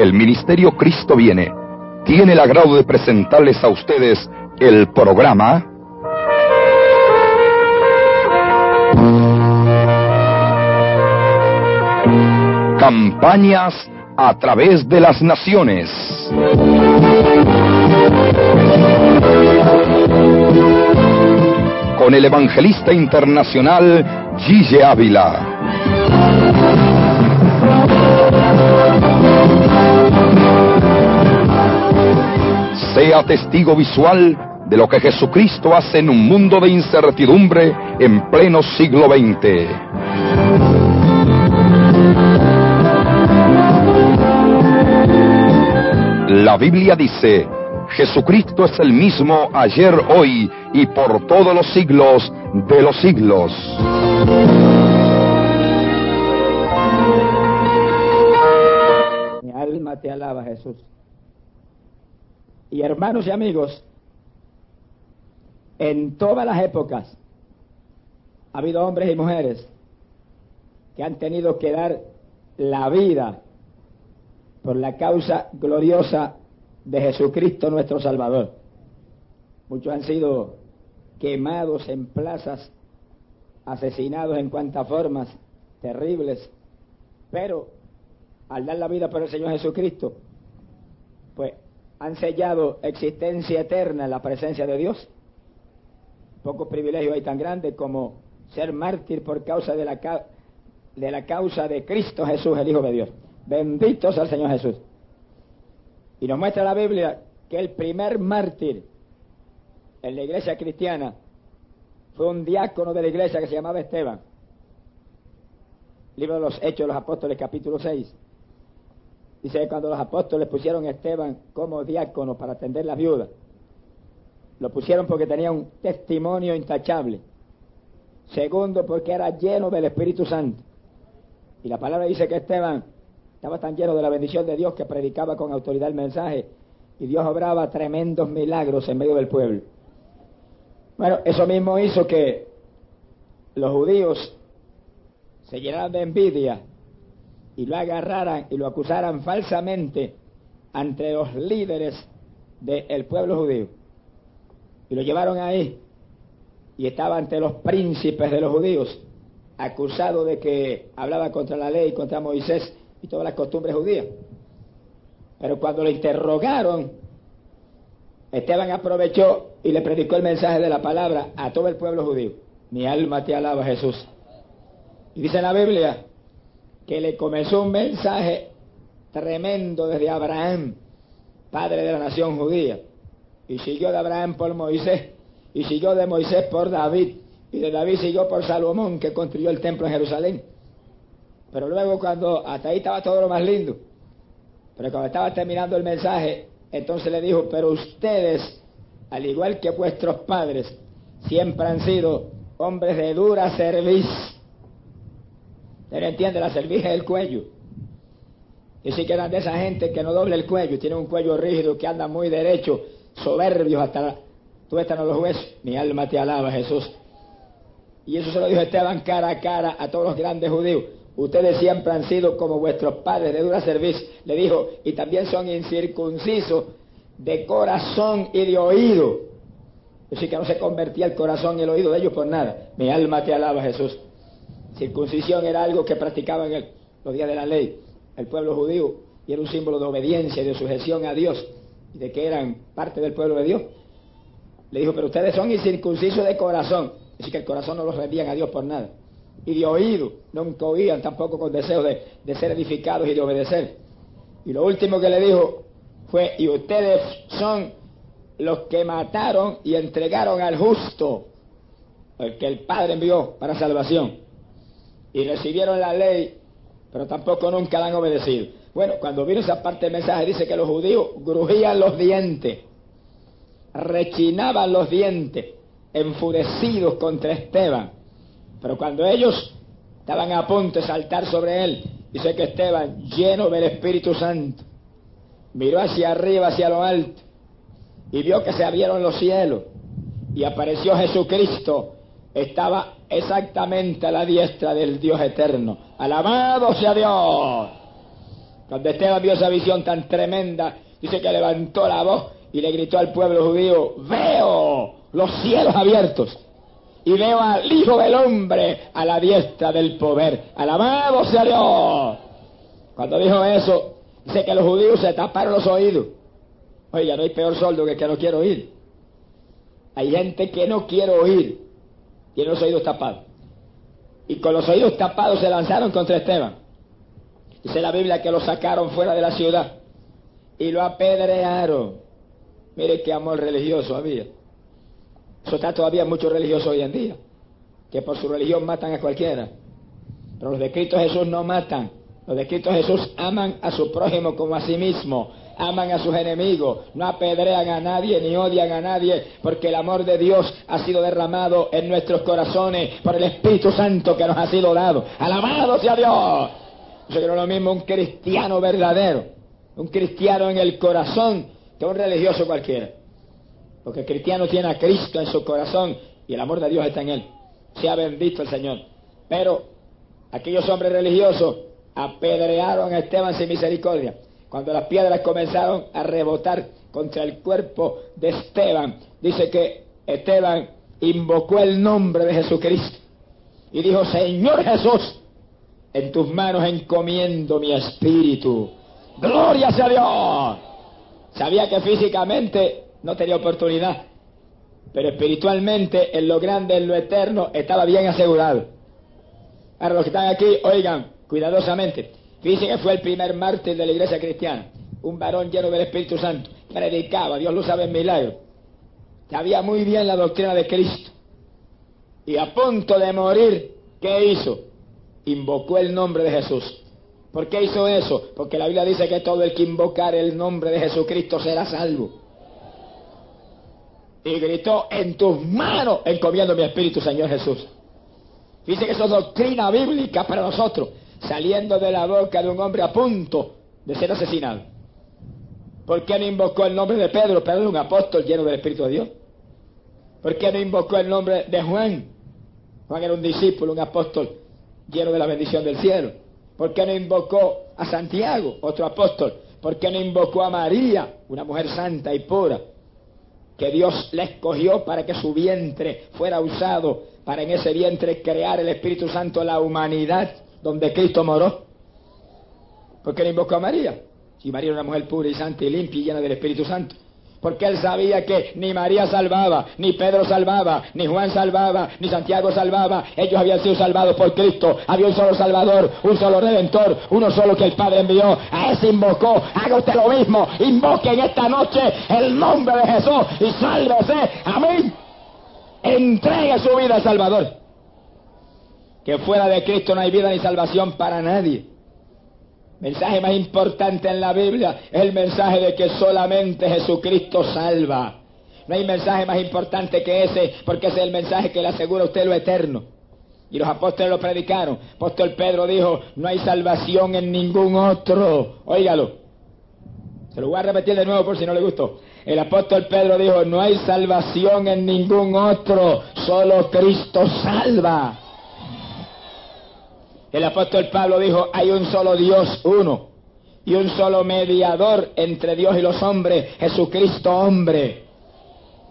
el Ministerio Cristo Viene tiene el agrado de presentarles a ustedes el programa Campañas a través de las naciones. Con el evangelista internacional Gille Ávila. Sea testigo visual de lo que Jesucristo hace en un mundo de incertidumbre en pleno siglo XX. La Biblia dice, Jesucristo es el mismo ayer, hoy y por todos los siglos de los siglos. Mi alma te alaba, Jesús. Y hermanos y amigos, en todas las épocas ha habido hombres y mujeres que han tenido que dar la vida por la causa gloriosa de Jesucristo nuestro Salvador. Muchos han sido quemados en plazas, asesinados en cuantas formas terribles, pero al dar la vida por el Señor Jesucristo, pues han sellado existencia eterna en la presencia de Dios. Pocos privilegios hay tan grandes como ser mártir por causa de la, de la causa de Cristo Jesús, el Hijo de Dios. Benditos al Señor Jesús. Y nos muestra la Biblia que el primer mártir en la iglesia cristiana fue un diácono de la iglesia que se llamaba Esteban. Libro de los Hechos de los Apóstoles, capítulo 6. Dice cuando los apóstoles pusieron a Esteban como diácono para atender las viudas, lo pusieron porque tenía un testimonio intachable. Segundo, porque era lleno del Espíritu Santo. Y la palabra dice que Esteban estaba tan lleno de la bendición de Dios que predicaba con autoridad el mensaje y Dios obraba tremendos milagros en medio del pueblo. Bueno, eso mismo hizo que los judíos se llenaran de envidia y lo agarraran y lo acusaran falsamente ante los líderes del pueblo judío. Y lo llevaron ahí y estaba ante los príncipes de los judíos, acusado de que hablaba contra la ley, contra Moisés y todas las costumbres judías. Pero cuando lo interrogaron, Esteban aprovechó y le predicó el mensaje de la palabra a todo el pueblo judío. Mi alma te alaba, Jesús. Y dice en la Biblia que le comenzó un mensaje tremendo desde Abraham, padre de la nación judía. Y siguió de Abraham por Moisés, y siguió de Moisés por David, y de David siguió por Salomón, que construyó el templo en Jerusalén. Pero luego cuando hasta ahí estaba todo lo más lindo, pero cuando estaba terminando el mensaje, entonces le dijo, pero ustedes, al igual que vuestros padres, siempre han sido hombres de dura cerviz. Usted entiende, la cerviz es el cuello. Y si quedan de esa gente que no doble el cuello, tiene un cuello rígido, que anda muy derecho, soberbios hasta la, tú están los huesos. Mi alma te alaba, Jesús. Y eso se lo dijo Esteban cara a cara a todos los grandes judíos. Ustedes siempre han sido como vuestros padres de dura servicio, le dijo, y también son incircuncisos de corazón y de oído. Así que no se convertía el corazón y el oído de ellos por nada. Mi alma te alaba, Jesús. Circuncisión era algo que practicaban los días de la ley el pueblo judío y era un símbolo de obediencia y de sujeción a Dios y de que eran parte del pueblo de Dios. Le dijo, pero ustedes son incircuncisos de corazón. Así que el corazón no los rendían a Dios por nada y de oído, nunca oían tampoco con deseo de, de, ser edificados y de obedecer. Y lo último que le dijo fue, y ustedes son los que mataron y entregaron al justo, el que el Padre envió para salvación, y recibieron la ley, pero tampoco nunca la han obedecido. Bueno, cuando vino esa parte del mensaje dice que los judíos grujían los dientes, rechinaban los dientes, enfurecidos contra Esteban pero cuando ellos estaban a punto de saltar sobre él, dice que Esteban, lleno del Espíritu Santo, miró hacia arriba, hacia lo alto, y vio que se abrieron los cielos, y apareció Jesucristo, estaba exactamente a la diestra del Dios eterno. Alabado sea Dios. Cuando Esteban vio esa visión tan tremenda, dice que levantó la voz y le gritó al pueblo judío, veo los cielos abiertos y veo al Hijo del Hombre a la diestra del poder. Alabado sea Dios. Cuando dijo eso, dice que los judíos se taparon los oídos. Oiga, no hay peor soldo que el que no quiere oír. Hay gente que no quiere oír, tiene los oídos tapados. Y con los oídos tapados se lanzaron contra Esteban. Dice la Biblia que lo sacaron fuera de la ciudad y lo apedrearon. Mire qué amor religioso había. Eso está todavía mucho religioso hoy en día, que por su religión matan a cualquiera. Pero los de Cristo Jesús no matan. Los de Cristo Jesús aman a su prójimo como a sí mismo, aman a sus enemigos, no apedrean a nadie ni odian a nadie, porque el amor de Dios ha sido derramado en nuestros corazones por el Espíritu Santo que nos ha sido dado. Alabado sea Dios. Yo creo lo mismo un cristiano verdadero, un cristiano en el corazón que un religioso cualquiera. Porque el cristiano tiene a Cristo en su corazón y el amor de Dios está en él. Sea bendito el Señor. Pero aquellos hombres religiosos apedrearon a Esteban sin misericordia. Cuando las piedras comenzaron a rebotar contra el cuerpo de Esteban, dice que Esteban invocó el nombre de Jesucristo y dijo, Señor Jesús, en tus manos encomiendo mi espíritu. Gloria sea Dios. Sabía que físicamente no tenía oportunidad, pero espiritualmente en lo grande, en lo eterno, estaba bien asegurado. Ahora los que están aquí, oigan cuidadosamente. Fíjense que fue el primer mártir de la iglesia cristiana, un varón lleno del Espíritu Santo, predicaba, Dios lo sabe en milagro, sabía muy bien la doctrina de Cristo. Y a punto de morir, ¿qué hizo? Invocó el nombre de Jesús. ¿Por qué hizo eso? Porque la Biblia dice que todo el que invocar el nombre de Jesucristo será salvo y gritó, en tus manos encomiendo mi espíritu, Señor Jesús. Dice que eso es doctrina bíblica para nosotros, saliendo de la boca de un hombre a punto de ser asesinado. ¿Por qué no invocó el nombre de Pedro? Pedro es un apóstol lleno del Espíritu de Dios. ¿Por qué no invocó el nombre de Juan? Juan era un discípulo, un apóstol lleno de la bendición del cielo. ¿Por qué no invocó a Santiago, otro apóstol? ¿Por qué no invocó a María, una mujer santa y pura? que Dios le escogió para que su vientre fuera usado para en ese vientre crear el Espíritu Santo la humanidad donde Cristo moró. ¿Por qué le invocó a María? Si María era una mujer pura y santa y limpia y llena del Espíritu Santo porque él sabía que ni María salvaba, ni Pedro salvaba, ni Juan salvaba, ni Santiago salvaba. Ellos habían sido salvados por Cristo. Había un solo Salvador, un solo Redentor, uno solo que el Padre envió. A ese invocó. Haga usted lo mismo. Invoque en esta noche el nombre de Jesús y sálvese. Amén. Entregue su vida al Salvador. Que fuera de Cristo no hay vida ni salvación para nadie mensaje más importante en la Biblia es el mensaje de que solamente Jesucristo salva. No hay mensaje más importante que ese, porque ese es el mensaje que le asegura a usted lo eterno. Y los apóstoles lo predicaron. Apóstol Pedro dijo, no hay salvación en ningún otro. Óigalo. Se lo voy a repetir de nuevo por si no le gustó. El apóstol Pedro dijo, no hay salvación en ningún otro, solo Cristo salva. El apóstol Pablo dijo, hay un solo Dios, uno, y un solo mediador entre Dios y los hombres, Jesucristo hombre.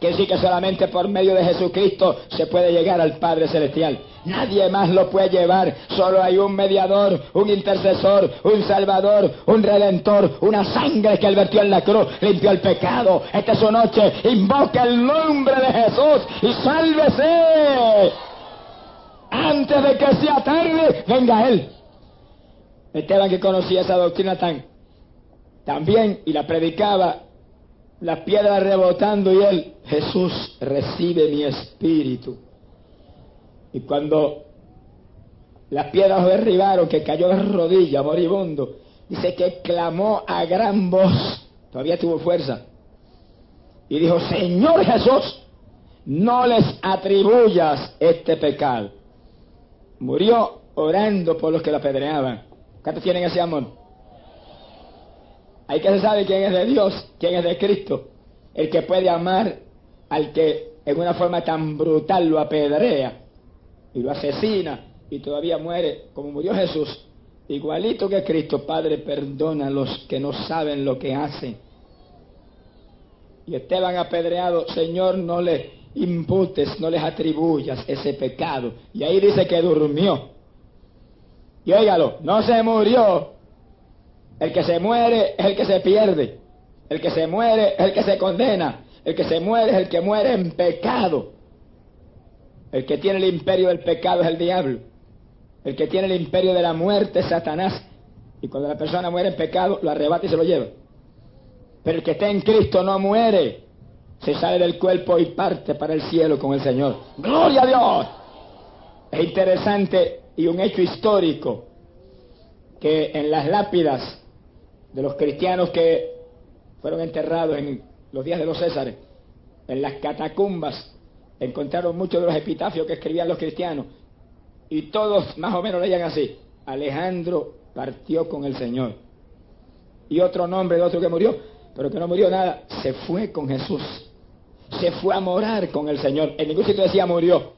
Que sí que solamente por medio de Jesucristo se puede llegar al Padre Celestial. Nadie más lo puede llevar. Solo hay un mediador, un intercesor, un salvador, un redentor, una sangre que él vertió en la cruz, limpió el pecado. Esta es su noche. Invoca el nombre de Jesús y sálvese antes de que sea tarde, venga Él. Esteban que conocía esa doctrina tan, tan bien y la predicaba, las piedras rebotando y él, Jesús recibe mi espíritu. Y cuando las piedras derribaron, que cayó de rodillas, moribundo, dice que clamó a gran voz, todavía tuvo fuerza, y dijo, Señor Jesús, no les atribuyas este pecado. Murió orando por los que la apedreaban. ¿Cuántos tienen ese amor? Hay que saber quién es de Dios, quién es de Cristo. El que puede amar al que en una forma tan brutal lo apedrea y lo asesina y todavía muere como murió Jesús. Igualito que Cristo, Padre, perdona a los que no saben lo que hacen. Y Esteban apedreado, Señor, no le imputes, no les atribuyas ese pecado. Y ahí dice que durmió. Y óigalo, no se murió. El que se muere es el que se pierde. El que se muere es el que se condena. El que se muere es el que muere en pecado. El que tiene el imperio del pecado es el diablo. El que tiene el imperio de la muerte es Satanás. Y cuando la persona muere en pecado, lo arrebata y se lo lleva. Pero el que está en Cristo no muere. Se sale del cuerpo y parte para el cielo con el Señor. ¡Gloria a Dios! Es interesante y un hecho histórico que en las lápidas de los cristianos que fueron enterrados en los días de los Césares, en las catacumbas, encontraron muchos de los epitafios que escribían los cristianos y todos más o menos leían así, Alejandro partió con el Señor. Y otro nombre de otro que murió, pero que no murió nada, se fue con Jesús. Se fue a morar con el Señor. En ningún sitio decía murió.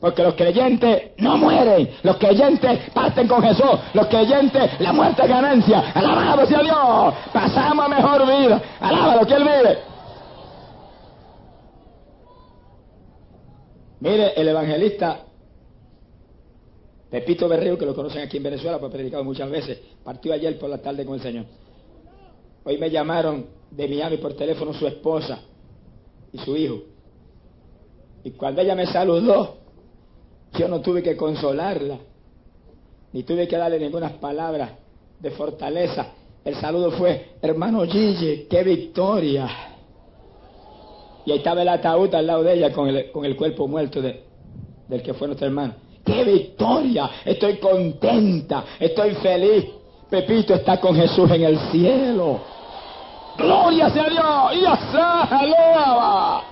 Porque los creyentes no mueren. Los creyentes parten con Jesús. Los creyentes, la muerte es ganancia. Alabado sea Dios. Pasamos mejor vida. Alábalo que Él vive. Mire, el evangelista Pepito Berreo, que lo conocen aquí en Venezuela, pues ha predicado muchas veces, partió ayer por la tarde con el Señor. Hoy me llamaron de Miami por teléfono su esposa y su hijo. Y cuando ella me saludó, yo no tuve que consolarla, ni tuve que darle ninguna palabras de fortaleza. El saludo fue, hermano Gigi, qué victoria. Y ahí estaba el ataúd al lado de ella con el, con el cuerpo muerto de, del que fue nuestro hermano. ¡Qué victoria! Estoy contenta, estoy feliz. Pepito está con Jesús en el cielo. ¡Gloria sea Dios! ¡Y alaba!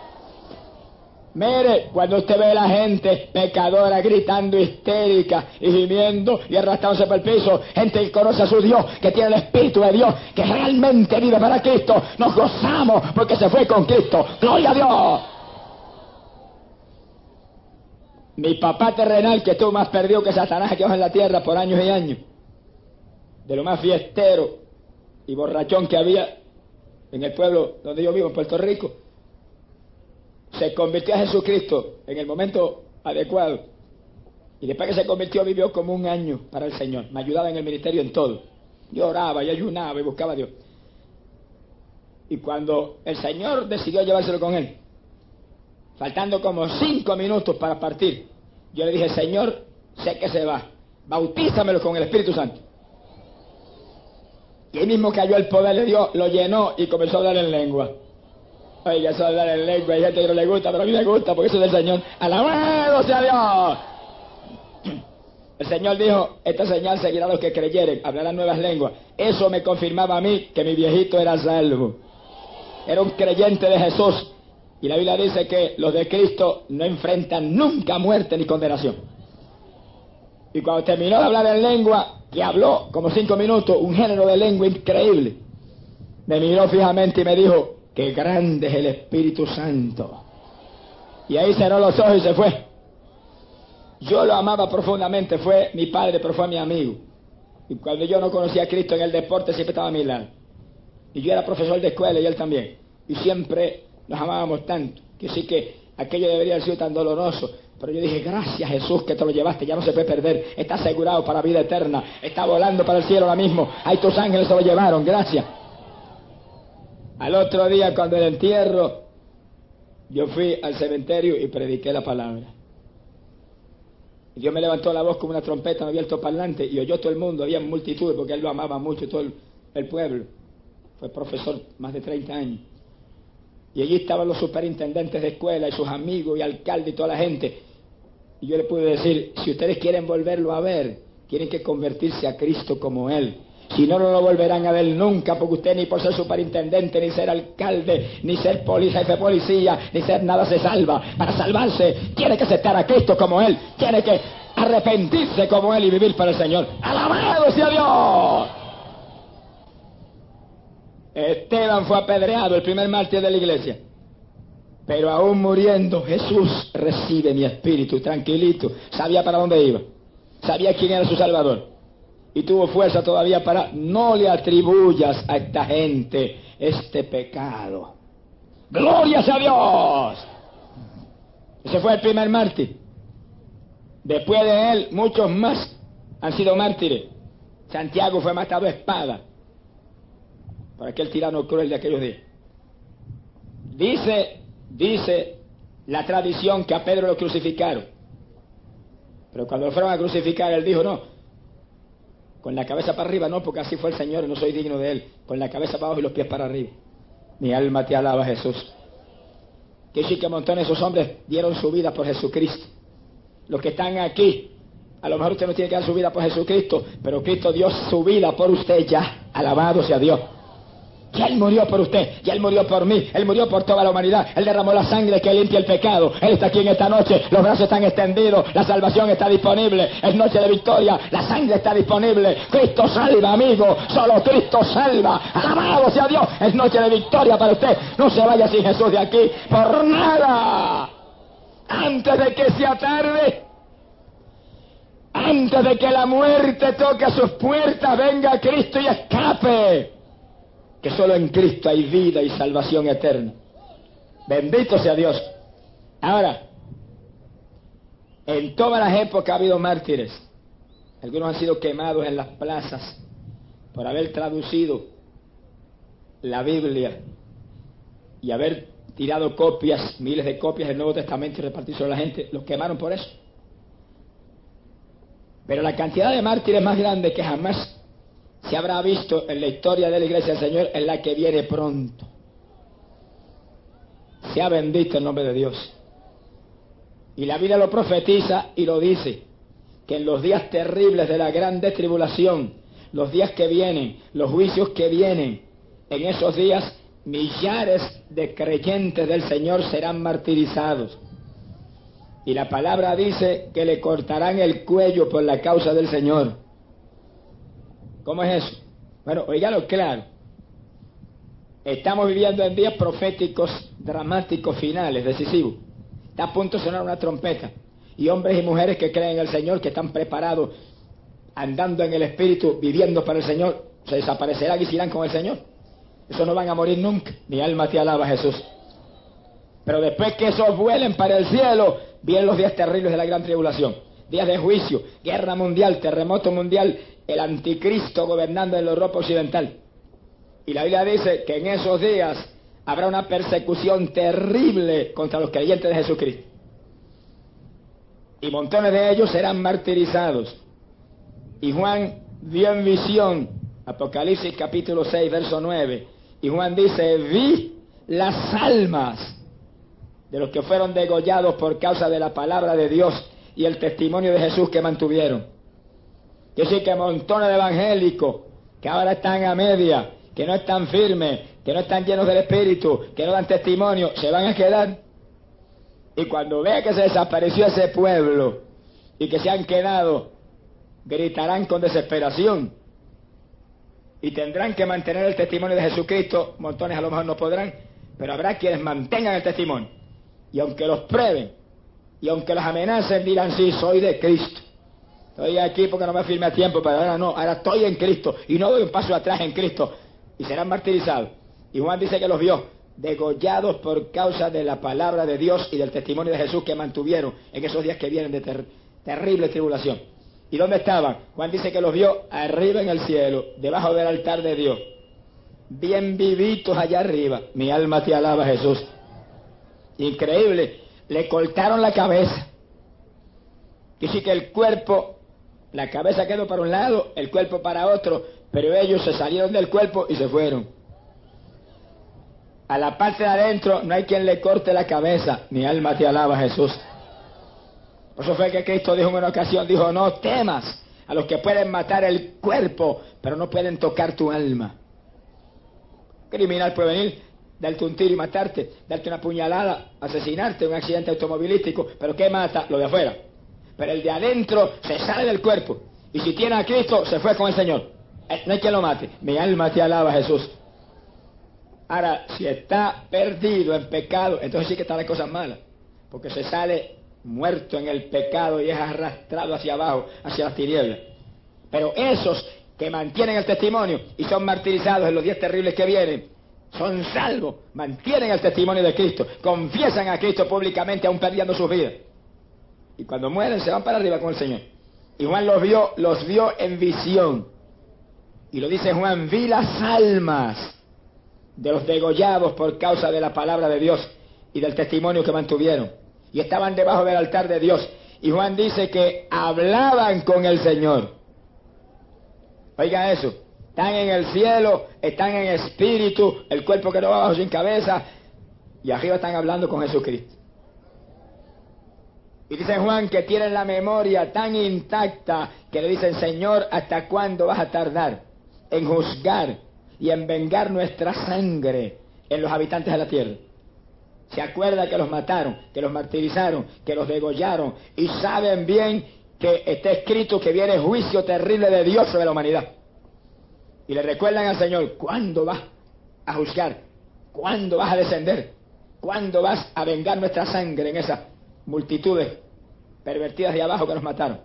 Mire, cuando usted ve a la gente pecadora gritando histérica y gimiendo y arrastrándose por el piso, gente que conoce a su Dios, que tiene el Espíritu de Dios, que realmente vive para Cristo, nos gozamos porque se fue con Cristo. ¡Gloria a Dios! Mi papá terrenal, que estuvo más perdido que Satanás aquí abajo en la tierra por años y años, de lo más fiestero y borrachón que había en el pueblo donde yo vivo, en Puerto Rico, se convirtió a Jesucristo en el momento adecuado. Y después que se convirtió vivió como un año para el Señor. Me ayudaba en el ministerio en todo. Yo oraba ayunaba y buscaba a Dios. Y cuando el Señor decidió llevárselo con él, faltando como cinco minutos para partir, yo le dije, Señor, sé que se va, bautízamelo con el Espíritu Santo. Y ahí mismo cayó el poder de Dios, lo llenó y comenzó a hablar en lengua. Oiga, eso de hablar en lengua, hay gente que no le gusta, pero a mí me gusta porque eso es del Señor. ¡Alabado sea Dios! El Señor dijo, esta señal seguirá a los que creyeren, hablarán nuevas lenguas. Eso me confirmaba a mí que mi viejito era salvo. Era un creyente de Jesús. Y la Biblia dice que los de Cristo no enfrentan nunca muerte ni condenación. Y cuando terminó de hablar en lengua, y habló como cinco minutos, un género de lengua increíble, me miró fijamente y me dijo, qué grande es el Espíritu Santo. Y ahí cerró los ojos y se fue. Yo lo amaba profundamente, fue mi padre, pero fue mi amigo. Y cuando yo no conocía a Cristo en el deporte, siempre estaba a mi lado. Y yo era profesor de escuela y él también. Y siempre nos amábamos tanto, que sí que aquello debería haber sido tan doloroso. Pero yo dije, gracias Jesús que te lo llevaste, ya no se puede perder, está asegurado para vida eterna, está volando para el cielo ahora mismo, ahí tus ángeles se lo llevaron, gracias. Al otro día, cuando el entierro, yo fui al cementerio y prediqué la palabra. Dios me levantó la voz como una trompeta, me abierto parlante y oyó todo el mundo, había multitud, porque él lo amaba mucho, todo el, el pueblo. Fue profesor más de 30 años. Y allí estaban los superintendentes de escuela y sus amigos y alcaldes y toda la gente. Y yo le pude decir, si ustedes quieren volverlo a ver, tienen que convertirse a Cristo como Él. Si no, no lo volverán a ver nunca, porque usted ni por ser superintendente, ni ser alcalde, ni ser policía, jefe de policía, ni ser nada se salva. Para salvarse, tiene que aceptar a Cristo como Él. Tiene que arrepentirse como Él y vivir para el Señor. ¡Alabado sea Dios! Esteban fue apedreado, el primer mártir de la iglesia. Pero aún muriendo, Jesús recibe mi espíritu tranquilito. Sabía para dónde iba. Sabía quién era su Salvador. y tuvo fuerza todavía para, no le atribuyas a esta gente este pecado. Gloria a Dios. Ese fue el primer mártir. Después de él, muchos más han sido mártires. Santiago fue matado a espada por aquel tirano cruel de aquellos días. Dice, dice la tradición que a Pedro lo crucificaron. Pero cuando lo fueron a crucificar, él dijo, no, con la cabeza para arriba, no, porque así fue el Señor no soy digno de él. Con la cabeza para abajo y los pies para arriba. Mi alma te alaba, Jesús. Que sí que montones esos hombres dieron su vida por Jesucristo. Los que están aquí, a lo mejor usted no tiene que dar su vida por Jesucristo, pero Cristo dio su vida por usted ya. Alabado sea Dios. Ya Él murió por usted, ya Él murió por mí, Él murió por toda la humanidad, Él derramó la sangre que limpia el pecado, Él está aquí en esta noche, los brazos están extendidos, la salvación está disponible, es noche de victoria, la sangre está disponible, Cristo salva, amigo, solo Cristo salva, alabado sea Dios, es noche de victoria para usted, no se vaya sin Jesús de aquí por nada, antes de que sea tarde. Antes de que la muerte toque sus puertas, venga Cristo y escape que solo en Cristo hay vida y salvación eterna. Bendito sea Dios. Ahora, en todas las épocas ha habido mártires. Algunos han sido quemados en las plazas por haber traducido la Biblia y haber tirado copias, miles de copias del Nuevo Testamento y repartir sobre la gente. Los quemaron por eso. Pero la cantidad de mártires más grande que jamás se habrá visto en la historia de la iglesia del Señor en la que viene pronto. Se ha bendito el nombre de Dios. Y la Biblia lo profetiza y lo dice, que en los días terribles de la gran tribulación, los días que vienen, los juicios que vienen, en esos días millares de creyentes del Señor serán martirizados. Y la palabra dice que le cortarán el cuello por la causa del Señor. ¿Cómo es eso? Bueno, oígalo claro. Estamos viviendo en días proféticos, dramáticos, finales, decisivos. Está a punto de sonar una trompeta. Y hombres y mujeres que creen en el Señor, que están preparados, andando en el Espíritu, viviendo para el Señor, se desaparecerán y se irán con el Señor. Eso no van a morir nunca. Mi alma te alaba, Jesús. Pero después que esos vuelen para el cielo, vienen los días terribles de la gran tribulación. Días de juicio, guerra mundial, terremoto mundial, el anticristo gobernando en la Europa occidental. Y la Biblia dice que en esos días habrá una persecución terrible contra los creyentes de Jesucristo. Y montones de ellos serán martirizados. Y Juan vio en visión, Apocalipsis capítulo 6, verso 9, y Juan dice, vi las almas de los que fueron degollados por causa de la palabra de Dios y el testimonio de Jesús que mantuvieron. Yo sé que montones de evangélicos que ahora están a media, que no están firmes, que no están llenos del Espíritu, que no dan testimonio, se van a quedar. Y cuando vea que se desapareció ese pueblo y que se han quedado, gritarán con desesperación. Y tendrán que mantener el testimonio de Jesucristo. Montones a lo mejor no podrán, pero habrá quienes mantengan el testimonio. Y aunque los prueben, y aunque los amenacen, dirán, sí, soy de Cristo. Estoy aquí porque no me firme a tiempo, pero ahora no, ahora estoy en Cristo y no doy un paso atrás en Cristo y serán martirizados. Y Juan dice que los vio degollados por causa de la palabra de Dios y del testimonio de Jesús que mantuvieron en esos días que vienen de terrible tribulación. ¿Y dónde estaban? Juan dice que los vio arriba en el cielo, debajo del altar de Dios. Bien vivitos allá arriba. Mi alma te alaba, Jesús. Increíble. Le cortaron la cabeza. Dice que el cuerpo la cabeza quedó para un lado, el cuerpo para otro, pero ellos se salieron del cuerpo y se fueron. A la parte de adentro no hay quien le corte la cabeza. Mi alma te alaba, Jesús. Por eso fue que Cristo dijo en una ocasión, dijo, no temas a los que pueden matar el cuerpo, pero no pueden tocar tu alma. Criminal puede venir, darte un tiro y matarte, darte una puñalada, asesinarte, un accidente automovilístico, pero ¿qué mata? Lo de afuera pero el de adentro se sale del cuerpo. Y si tiene a Cristo, se fue con el Señor. Eh, no hay quien lo mate. Mi alma te alaba, Jesús. Ahora, si está perdido en pecado, entonces sí que está la cosa mala. Porque se sale muerto en el pecado y es arrastrado hacia abajo, hacia las tinieblas. Pero esos que mantienen el testimonio y son martirizados en los días terribles que vienen, son salvos, mantienen el testimonio de Cristo, confiesan a Cristo públicamente aún perdiendo sus vidas. Y cuando mueren se van para arriba con el Señor. Y Juan los vio, los vio en visión. Y lo dice Juan, vi las almas de los degollados por causa de la palabra de Dios y del testimonio que mantuvieron. Y estaban debajo del altar de Dios. Y Juan dice que hablaban con el Señor. Oiga eso. Están en el cielo, están en espíritu, el cuerpo que no va abajo sin cabeza. Y arriba están hablando con Jesucristo. Y dice Juan que tienen la memoria tan intacta que le dicen, Señor, ¿hasta cuándo vas a tardar en juzgar y en vengar nuestra sangre en los habitantes de la tierra? Se acuerda que los mataron, que los martirizaron, que los degollaron y saben bien que está escrito que viene juicio terrible de Dios sobre la humanidad. Y le recuerdan al Señor, ¿cuándo vas a juzgar? ¿Cuándo vas a descender? ¿Cuándo vas a vengar nuestra sangre en esas multitudes pervertidas de abajo que nos mataron?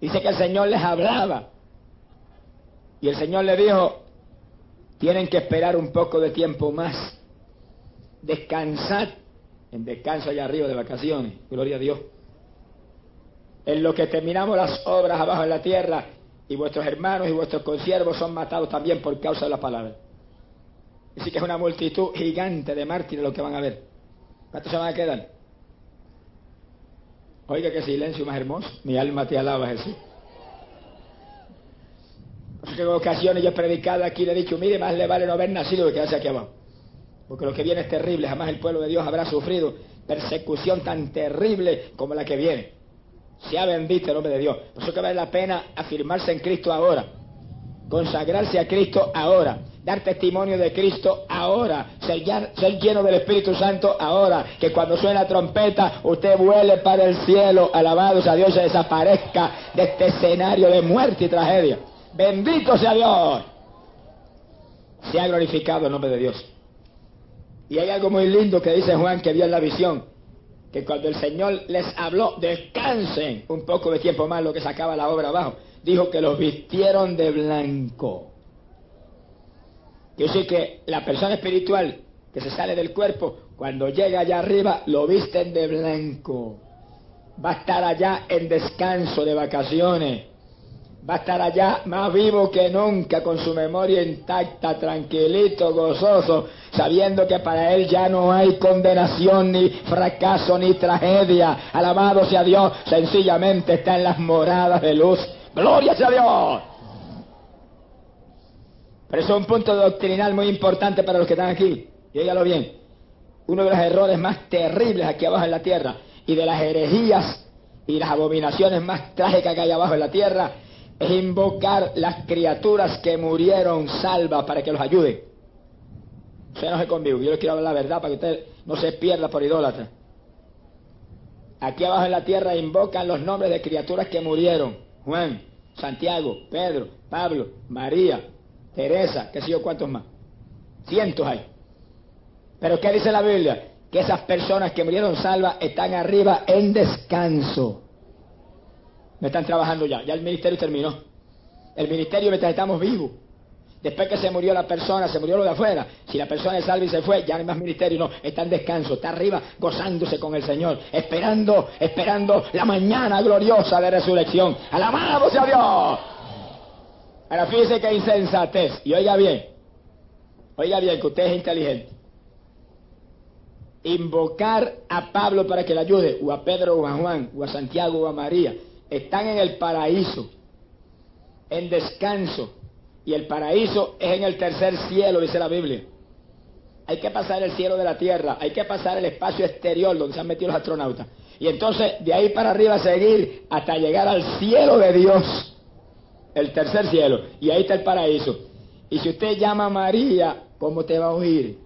Dice que el Señor les hablaba. Y el Señor le dijo, tienen que esperar un poco de tiempo más. Descansad en descanso allá arriba de vacaciones. Gloria a Dios. En lo que terminamos las obras abajo en la tierra y vuestros hermanos y vuestros consiervos son matados también por causa de la palabra. Así que es una multitud gigante de mártires lo que van a ver. ¿Cuántos se van a quedar? Oiga, qué silencio más hermoso. Mi alma te alaba, Jesús. En ocasiones yo he predicado aquí y le he dicho, mire, más le vale no haber nacido que quedarse aquí abajo. Porque lo que viene es terrible. Jamás el pueblo de Dios habrá sufrido persecución tan terrible como la que viene. Sea bendito el nombre de Dios. Por eso que vale la pena afirmarse en Cristo ahora. Consagrarse a Cristo ahora. Dar testimonio de Cristo ahora. Ser, lleno del Espíritu Santo ahora. Que cuando suena trompeta usted vuele para el cielo. Alabado sea Dios. Se desaparezca de este escenario de muerte y tragedia. Bendito sea Dios. Sea glorificado el nombre de Dios. Y hay algo muy lindo que dice Juan que vio en la visión que cuando el Señor les habló, descansen un poco de tiempo más lo que sacaba la obra abajo, dijo que los vistieron de blanco. Quiere decir que la persona espiritual que se sale del cuerpo, cuando llega allá arriba, lo visten de blanco. Va a estar allá en descanso de vacaciones va a estar allá más vivo que nunca, con su memoria intacta, tranquilito, gozoso, sabiendo que para él ya no hay condenación, ni fracaso, ni tragedia. Alabado sea Dios, sencillamente está en las moradas de luz. Gloria sea Dios. Pero eso es un punto doctrinal muy importante para los que están aquí. Y óigalo bien. Uno de los errores más terribles aquí abajo en la tierra y de las herejías y las abominaciones más trágicas que hay abajo en la tierra es invocar las criaturas que murieron salvas para que los ayude. Usted no se conmigo, yo les quiero hablar la verdad para que usted no se pierda por idólatra. Aquí abajo en la tierra invocan los nombres de criaturas que murieron. Juan, Santiago, Pedro, Pablo, María, Teresa, qué sé yo cuántos más. Cientos hay. Pero ¿qué dice la Biblia? Que esas personas que murieron salvas están arriba en descanso. No están trabajando ya, ya el ministerio terminó. El ministerio mientras estamos vivos. Después que se murió la persona, se murió lo de afuera. Si la persona es salva y se fue, ya no hay más ministerio, no. Está en descanso, está arriba gozándose con el Señor, esperando, esperando la mañana gloriosa de resurrección. ¡Alabado sea Dios! Ahora fíjese que insensatez. Y oiga bien, oiga bien que usted es inteligente. Invocar a Pablo para que le ayude, o a Pedro, o a Juan, o a Santiago, o a María están en el paraíso, en descanso. Y el paraíso es en el tercer cielo, dice la Biblia. Hay que pasar el cielo de la tierra, hay que pasar el espacio exterior donde se han metido los astronautas. Y entonces de ahí para arriba seguir hasta llegar al cielo de Dios, el tercer cielo. Y ahí está el paraíso. Y si usted llama a María, ¿cómo te va a oír?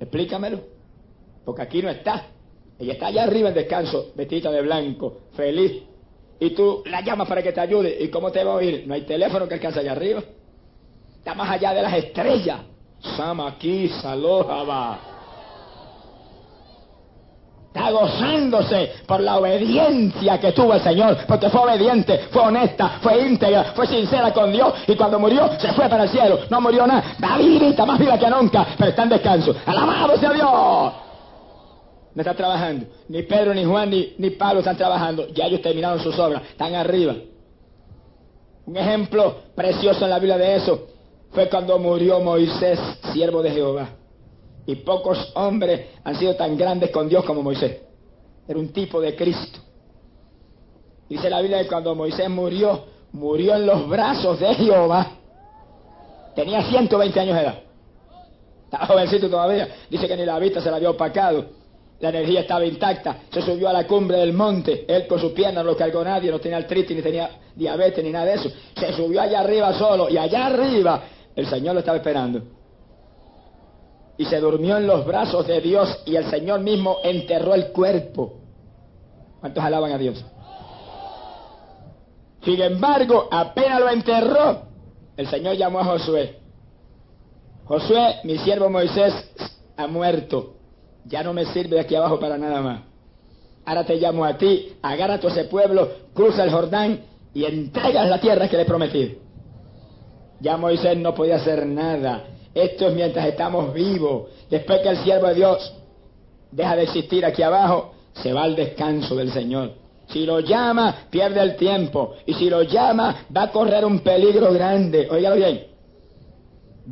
Explícamelo. Porque aquí no está. Ella está allá arriba en descanso, vestida de blanco, feliz, y tú la llamas para que te ayude. ¿Y cómo te va a oír? No hay teléfono que alcance allá arriba. Está más allá de las estrellas. Sama aquí, Salojaba. Está gozándose por la obediencia que tuvo el Señor, porque fue obediente, fue honesta, fue íntegra, fue sincera con Dios y cuando murió se fue para el cielo. No murió nada, va vivita, más viva que nunca, pero está en descanso. Alabado sea Dios. No está trabajando. Ni Pedro, ni Juan, ni, ni Pablo están trabajando. Ya ellos terminaron sus obras, están arriba. Un ejemplo precioso en la Biblia de eso fue cuando murió Moisés, siervo de Jehová. Y pocos hombres han sido tan grandes con Dios como Moisés. Era un tipo de Cristo. Dice la Biblia que cuando Moisés murió, murió en los brazos de Jehová. Tenía 120 años de edad. Estaba jovencito todavía. Dice que ni la vista se la había opacado. La energía estaba intacta. Se subió a la cumbre del monte. Él con sus piernas no lo cargó nadie. No tenía artritis, ni tenía diabetes, ni nada de eso. Se subió allá arriba solo. Y allá arriba el Señor lo estaba esperando y se durmió en los brazos de Dios y el Señor mismo enterró el cuerpo. ¿Cuántos alaban a Dios? Sin embargo, apenas lo enterró, el Señor llamó a Josué. Josué, mi siervo Moisés, ha muerto. Ya no me sirve de aquí abajo para nada más. Ahora te llamo a ti, agarra a ese pueblo, cruza el Jordán y entregas la tierra que le prometí. Ya Moisés no podía hacer nada. Esto es mientras estamos vivos. Después que el siervo de Dios deja de existir aquí abajo, se va al descanso del Señor. Si lo llama, pierde el tiempo. Y si lo llama, va a correr un peligro grande. Óigalo bien.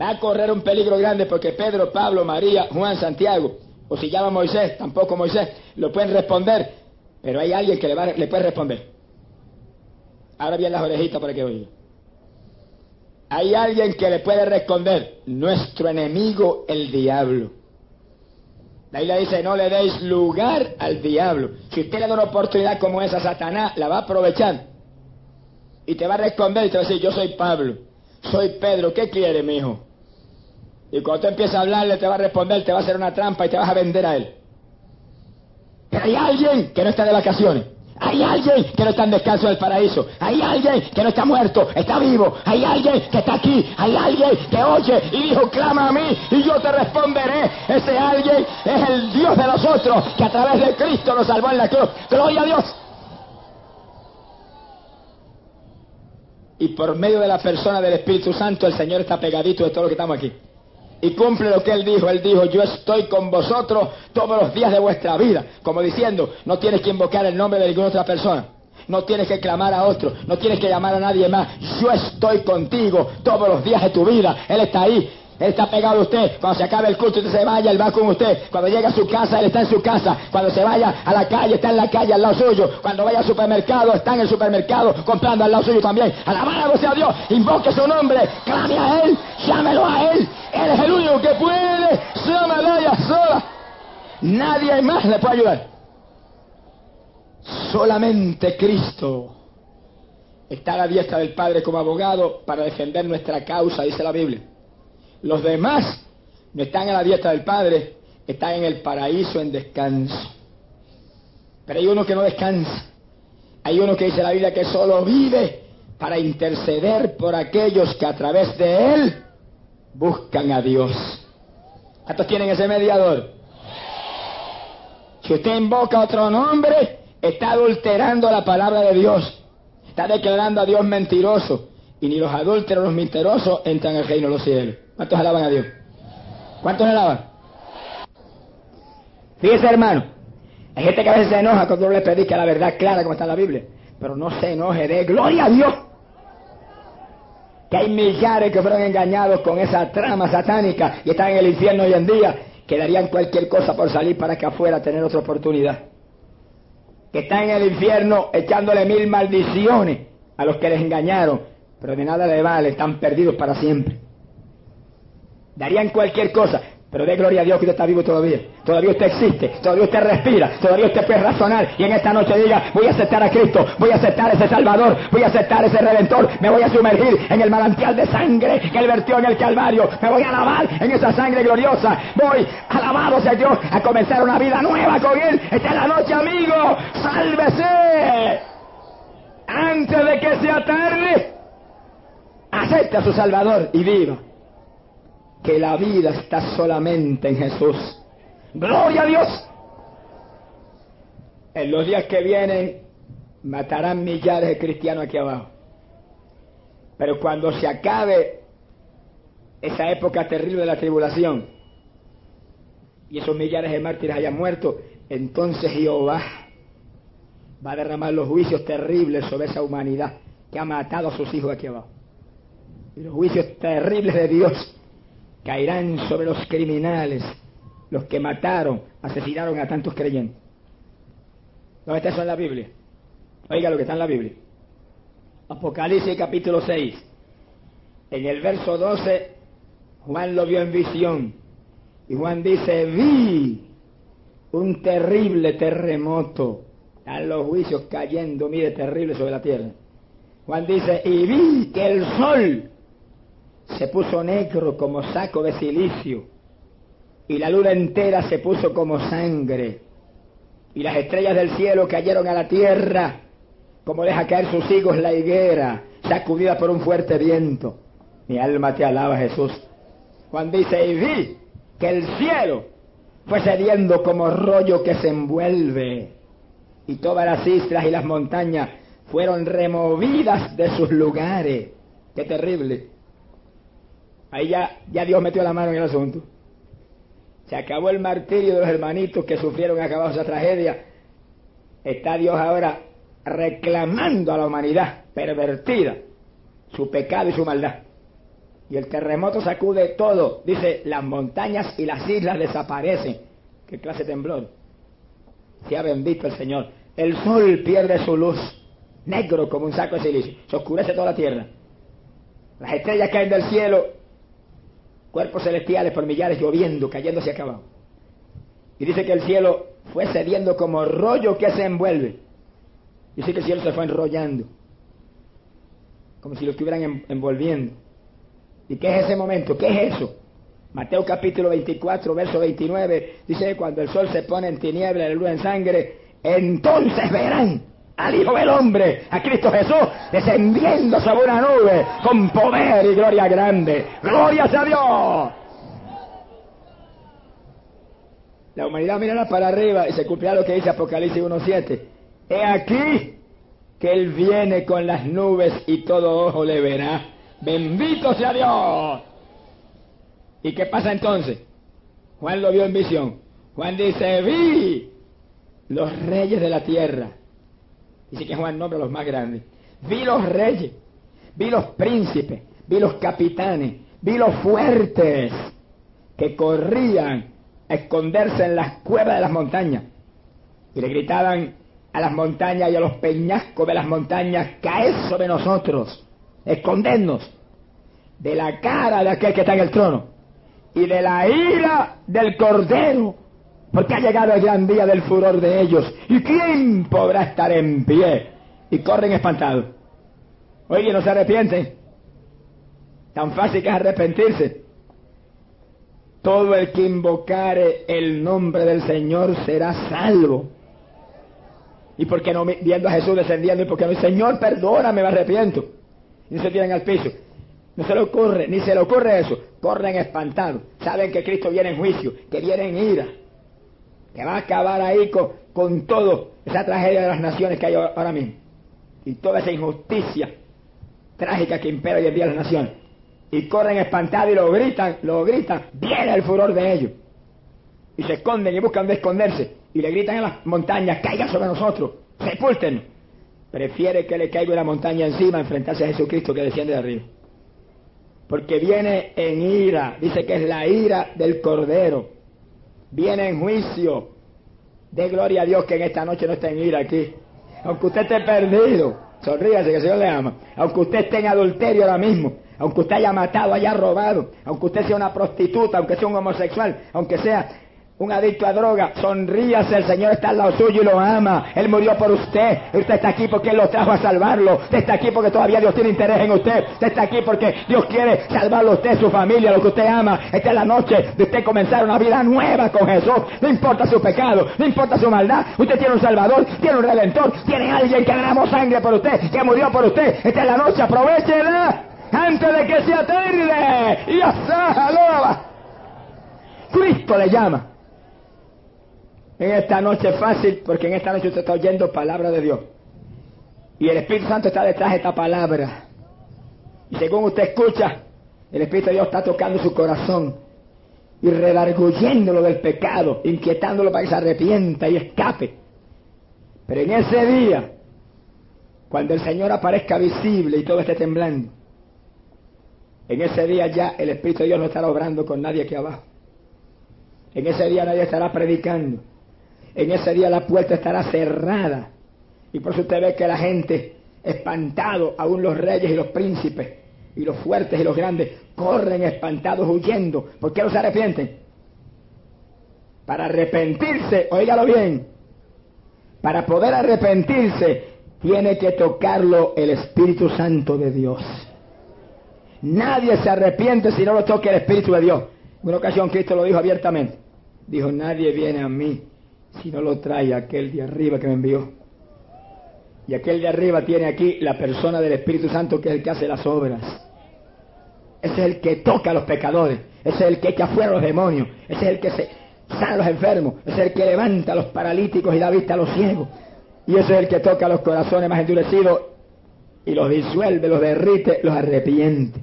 Va a correr un peligro grande porque Pedro, Pablo, María, Juan, Santiago, o si llama Moisés, tampoco Moisés, lo pueden responder. Pero hay alguien que le, va, le puede responder. Ahora bien las orejitas para que oiga. Hay alguien que le puede responder, nuestro enemigo el diablo. La Biblia dice, no le deis lugar al diablo. Si usted le da una oportunidad como esa Satanás, la va a aprovechar. Y te va a responder y te va a decir, yo soy Pablo, soy Pedro, ¿qué quiere, mi hijo? Y cuando tú empiezas a hablarle, te va a responder, te va a hacer una trampa y te vas a vender a él. Pero hay alguien que no está de vacaciones. Hay alguien que no está en descanso del paraíso. Hay alguien que no está muerto, está vivo. Hay alguien que está aquí. Hay alguien que oye y dijo, clama a mí y yo te responderé. Ese alguien es el Dios de nosotros que a través de Cristo nos salvó en la cruz. Gloria a Dios. Y por medio de la persona del Espíritu Santo, el Señor está pegadito de todo lo que estamos aquí y cumple lo que él dijo. Él dijo, yo estoy con vosotros todos los días de vuestra vida. Como diciendo, no tienes que invocar el nombre de ninguna otra persona. No tienes que clamar a otro, no tienes que llamar a nadie más. Yo estoy contigo todos los días de tu vida. Él está ahí está pegado a usted. Cuando se acabe el culto usted se vaya, Él va con usted. Cuando llega a su casa, Él está en su casa. Cuando se vaya a la calle, está en la calle al lado suyo. Cuando vaya al supermercado, está en el supermercado comprando al lado suyo también. Alabado sea Dios. Invoque su nombre. Clame a Él. Llámelo a Él. Él es el único que puede. Llámelo ya sola. Nadie más le puede ayudar. Solamente Cristo está a la diestra del Padre como abogado para defender nuestra causa, dice la Biblia. Los demás no están a la dieta del Padre, están en el paraíso en descanso. Pero hay uno que no descansa. Hay uno que dice la Biblia que solo vive para interceder por aquellos que a través de él buscan a Dios. ¿Cuántos tienen ese mediador? Si usted invoca otro nombre, está adulterando la palabra de Dios. Está declarando a Dios mentiroso. Y ni los adúlteros, los mentirosos entran al reino de los cielos. ¿Cuántos alaban a Dios? ¿Cuántos alaban? Fíjese, hermano. Hay gente que a veces se enoja cuando uno le predica la verdad clara como está en la Biblia. Pero no se enoje de gloria a Dios. Que hay millares que fueron engañados con esa trama satánica y están en el infierno hoy en día, que darían cualquier cosa por salir para que afuera tener otra oportunidad. Que están en el infierno echándole mil maldiciones a los que les engañaron, pero de nada le vale, están perdidos para siempre. Darían cualquier cosa. Pero de gloria a Dios que usted está vivo todavía. Todavía usted existe. Todavía usted respira. Todavía usted puede razonar. Y en esta noche diga, voy a aceptar a Cristo. Voy a aceptar a ese Salvador. Voy a aceptar a ese Redentor. Me voy a sumergir en el manantial de sangre que Él vertió en el Calvario. Me voy a lavar en esa sangre gloriosa. Voy, alabado sea Dios, a comenzar una vida nueva con Él. Esta es la noche, amigo. Sálvese. Antes de que sea tarde, acepte a su Salvador y viva que la vida está solamente en Jesús. Gloria a Dios. En los días que vienen matarán millares de cristianos aquí abajo. Pero cuando se acabe esa época terrible de la tribulación y esos millares de mártires hayan muerto, entonces Jehová va a derramar los juicios terribles sobre esa humanidad que ha matado a sus hijos aquí abajo. Y los juicios terribles de Dios caerán sobre los criminales, los que mataron, asesinaron a tantos creyentes. ¿Dónde está eso en la Biblia? Oiga lo que está en la Biblia. Apocalipsis capítulo 6. En el verso 12, Juan lo vio en visión. Y Juan dice, vi un terrible terremoto. Están los juicios cayendo, mire, terrible sobre la tierra. Juan dice, y vi que el sol se puso negro como saco de silicio, y la luna entera se puso como sangre, y las estrellas del cielo cayeron a la tierra, como deja caer sus higos la higuera, sacudida por un fuerte viento. Mi alma te alaba, Jesús. Juan dice, y vi que el cielo fue cediendo como rollo que se envuelve, y todas las islas y las montañas fueron removidas de sus lugares. Qué terrible. Ahí ya, ya Dios metió la mano en el asunto. Se acabó el martirio de los hermanitos que sufrieron acabados esa tragedia. Está Dios ahora reclamando a la humanidad pervertida su pecado y su maldad. Y el terremoto sacude todo. Dice, las montañas y las islas desaparecen. ¿Qué clase de temblor? Sea bendito el Señor. El sol pierde su luz, negro como un saco de silicio. Se oscurece toda la tierra. Las estrellas caen del cielo cuerpos celestiales por millares lloviendo, cayendo hacia abajo. Y dice que el cielo fue cediendo como rollo que se envuelve. Dice que el cielo se fue enrollando, como si lo estuvieran envolviendo. ¿Y qué es ese momento? ¿Qué es eso? Mateo capítulo 24, verso 29, dice que cuando el sol se pone en tiniebla y la luz en sangre, entonces verán al Hijo del Hombre, a Cristo Jesús, descendiendo sobre una nube con poder y gloria grande. ¡Gloria a Dios! La humanidad mirará para arriba y se cumplirá lo que dice Apocalipsis 1.7. He aquí que Él viene con las nubes y todo ojo le verá. Bendito sea Dios. ¿Y qué pasa entonces? Juan lo vio en visión. Juan dice, vi los reyes de la tierra Dice que Juan nombra a los más grandes. Vi los reyes, vi los príncipes, vi los capitanes, vi los fuertes que corrían a esconderse en las cuevas de las montañas. Y le gritaban a las montañas y a los peñascos de las montañas, caed sobre nosotros, escondernos de la cara de aquel que está en el trono y de la ira del cordero porque ha llegado el gran día del furor de ellos. ¿Y quién podrá estar en pie? Y corren espantados. Oye, no se arrepienten. Tan fácil que es arrepentirse. Todo el que invocare el nombre del Señor será salvo. ¿Y por qué no viendo a Jesús descendiendo? ¿Y por qué no? Señor, perdóname, me arrepiento. Y se tiran al piso. No se le ocurre, ni se le ocurre eso. Corren espantados. Saben que Cristo viene en juicio, que viene en ira que va a acabar ahí con, con todo esa tragedia de las naciones que hay ahora mismo. Y toda esa injusticia trágica que impera hoy en día las naciones. Y corren espantados y lo gritan, lo gritan, viene el furor de ellos. Y se esconden y buscan de esconderse. Y le gritan a las montañas, caigan sobre nosotros, sepulten. Prefiere que le caiga una montaña encima enfrentarse a Jesucristo que desciende de arriba. Porque viene en ira, dice que es la ira del Cordero viene en juicio. De gloria a Dios que en esta noche no está en ira aquí. Aunque usted esté perdido, sonríase que el Señor le ama. Aunque usted esté en adulterio ahora mismo, aunque usted haya matado, haya robado, aunque usted sea una prostituta, aunque sea un homosexual, aunque sea un adicto a droga, sonríase, el Señor está al lado suyo y lo ama. Él murió por usted. Usted está aquí porque Él lo trajo a salvarlo. Usted está aquí porque todavía Dios tiene interés en usted. Usted está aquí porque Dios quiere salvarlo a usted, su familia, lo que usted ama. Esta es la noche de usted comenzar una vida nueva con Jesús. No importa su pecado, no importa su maldad. Usted tiene un Salvador, tiene un Redentor, tiene alguien que derramó sangre por usted, que murió por usted. Esta es la noche, aprovechela antes de que sea tarde. Y Cristo le llama. En esta noche fácil, porque en esta noche usted está oyendo palabra de Dios. Y el Espíritu Santo está detrás de esta palabra. Y según usted escucha, el Espíritu de Dios está tocando su corazón y redarguyéndolo del pecado, inquietándolo para que se arrepienta y escape. Pero en ese día, cuando el Señor aparezca visible y todo esté temblando, en ese día ya el Espíritu de Dios no estará obrando con nadie aquí abajo. En ese día nadie estará predicando. En ese día la puerta estará cerrada. Y por eso usted ve que la gente, espantado, aún los reyes y los príncipes, y los fuertes y los grandes, corren espantados huyendo. ¿Por qué no se arrepienten? Para arrepentirse, oígalo bien, para poder arrepentirse, tiene que tocarlo el Espíritu Santo de Dios. Nadie se arrepiente si no lo toque el Espíritu de Dios. En una ocasión Cristo lo dijo abiertamente. Dijo, nadie viene a mí si no lo trae aquel de arriba que me envió. Y aquel de arriba tiene aquí la persona del Espíritu Santo que es el que hace las obras. Ese es el que toca a los pecadores. Ese es el que echa fuera a los demonios. Ese es el que se sana a los enfermos. Ese es el que levanta a los paralíticos y da vista a los ciegos. Y ese es el que toca a los corazones más endurecidos y los disuelve, los derrite, los arrepiente.